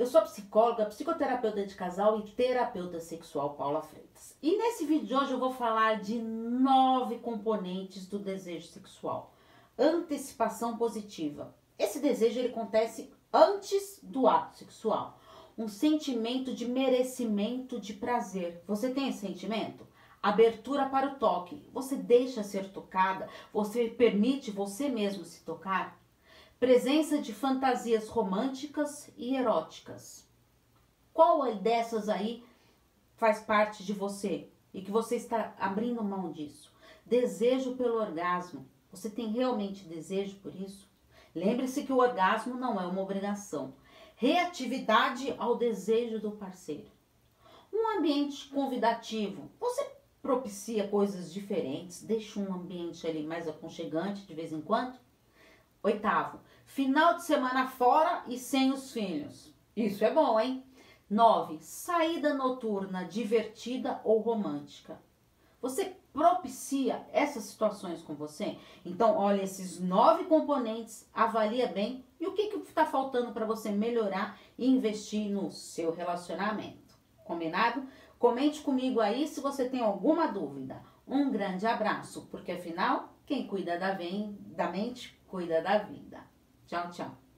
Eu sou psicóloga, psicoterapeuta de casal e terapeuta sexual Paula Freitas. E nesse vídeo de hoje eu vou falar de nove componentes do desejo sexual. Antecipação positiva. Esse desejo ele acontece antes do ato sexual. Um sentimento de merecimento de prazer. Você tem esse sentimento? Abertura para o toque. Você deixa ser tocada? Você permite você mesmo se tocar? Presença de fantasias românticas e eróticas. Qual dessas aí faz parte de você e que você está abrindo mão disso? Desejo pelo orgasmo. Você tem realmente desejo por isso? Lembre-se que o orgasmo não é uma obrigação. Reatividade ao desejo do parceiro. Um ambiente convidativo. Você propicia coisas diferentes, deixa um ambiente ali mais aconchegante de vez em quando? Oitavo, final de semana fora e sem os filhos. Isso é bom, hein? Nove, saída noturna divertida ou romântica. Você propicia essas situações com você? Então, olha esses nove componentes, avalia bem e o que está faltando para você melhorar e investir no seu relacionamento. Combinado? Comente comigo aí se você tem alguma dúvida. Um grande abraço, porque afinal, quem cuida da, da mente cuida da vida. Tchau, tchau.